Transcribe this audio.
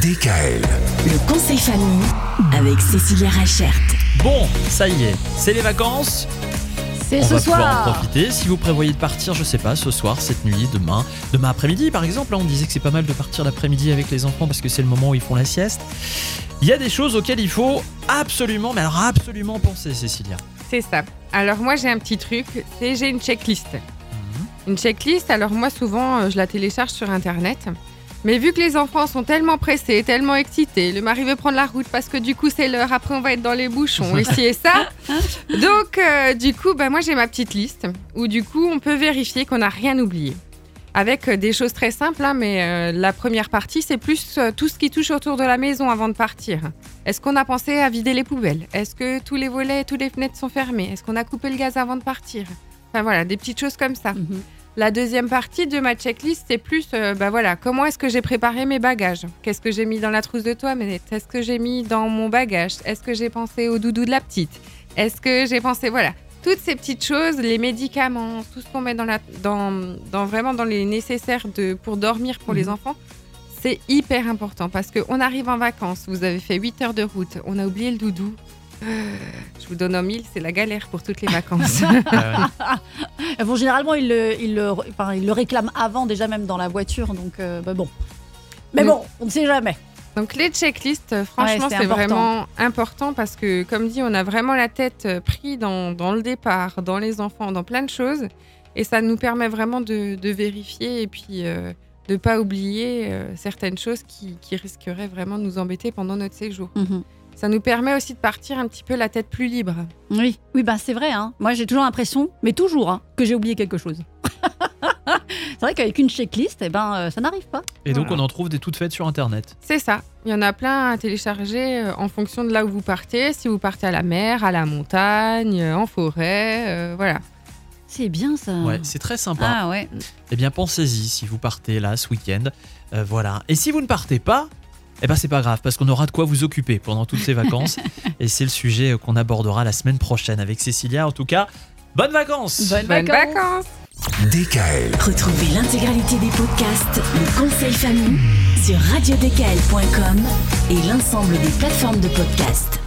DKL. Le conseil famille avec Cécilia Rachert. Bon, ça y est, c'est les vacances. C'est On ce va pouvoir en soir. profiter. Si vous prévoyez de partir, je sais pas, ce soir, cette nuit, demain, demain après-midi par exemple, hein, on disait que c'est pas mal de partir l'après-midi avec les enfants parce que c'est le moment où ils font la sieste. Il y a des choses auxquelles il faut absolument, mais alors absolument penser, Cécilia. C'est ça. Alors moi j'ai un petit truc, c'est j'ai une checklist. Une checklist, alors moi souvent euh, je la télécharge sur internet. Mais vu que les enfants sont tellement pressés, tellement excités, le mari veut prendre la route parce que du coup c'est l'heure, après on va être dans les bouchons, ici et ça. Donc euh, du coup, bah, moi j'ai ma petite liste où du coup on peut vérifier qu'on n'a rien oublié. Avec euh, des choses très simples, hein, mais euh, la première partie c'est plus euh, tout ce qui touche autour de la maison avant de partir. Est-ce qu'on a pensé à vider les poubelles? Est-ce que tous les volets et toutes les fenêtres sont fermés Est-ce qu'on a coupé le gaz avant de partir? Enfin voilà, des petites choses comme ça. Mhm. La deuxième partie de ma checklist, c'est plus, euh, bah voilà, comment est-ce que j'ai préparé mes bagages? Qu'est-ce que j'ai mis dans la trousse de toilette Est-ce que j'ai mis dans mon bagage? Est-ce que j'ai pensé au doudou de la petite? Est-ce que j'ai pensé, voilà, toutes ces petites choses, les médicaments, tout ce qu'on met dans la, dans, dans vraiment dans les nécessaires de, pour dormir pour les Mhm. enfants, c'est hyper important. Parce qu'on arrive en vacances, vous avez fait 8 heures de route, on a oublié le doudou. Je vous donne en mille, c'est la galère pour toutes les vacances. Euh, Bon, généralement, ils le, ils, le, enfin, ils le réclament avant, déjà même dans la voiture. Donc, euh, bah bon. Mais bon, on ne sait jamais. Donc les checklists, euh, franchement, Ouais, c'est vraiment important parce que, comme dit, on a vraiment la tête euh, pris dans, dans le départ, dans les enfants, dans plein de choses. Et ça nous permet vraiment de, de vérifier et puis euh, de pas oublier euh, certaines choses qui, qui risqueraient vraiment de nous embêter pendant notre séjour. Ça nous permet aussi de partir un petit peu la tête plus libre. Oui, oui bah, c'est vrai. Hein. Moi, j'ai toujours l'impression, mais toujours, hein, que j'ai oublié quelque chose. c'est vrai qu'avec une checklist, eh ben, euh, ça n'arrive pas. Et donc Voilà. on en trouve des toutes faites sur internet. C'est ça. Il y en a plein à télécharger euh, en fonction de là où vous partez. Si vous partez à la mer, à la montagne, euh, en forêt, euh, voilà. C'est bien ça. Ouais, c'est très sympa. Ah ouais. Eh bien, pensez-y si vous partez là ce week-end. Euh, voilà. Et si vous ne partez pas, eh ben c'est pas grave parce qu'on aura de quoi vous occuper pendant toutes ces vacances. Et c'est le sujet euh, qu'on abordera la semaine prochaine avec Cécilia. En tout cas, bonnes vacances. Bonnes Bonnes vacances. vacances DKL. Retrouvez l'intégralité des podcasts Le conseil famille sur radiodkl.com et l'ensemble des plateformes de podcasts.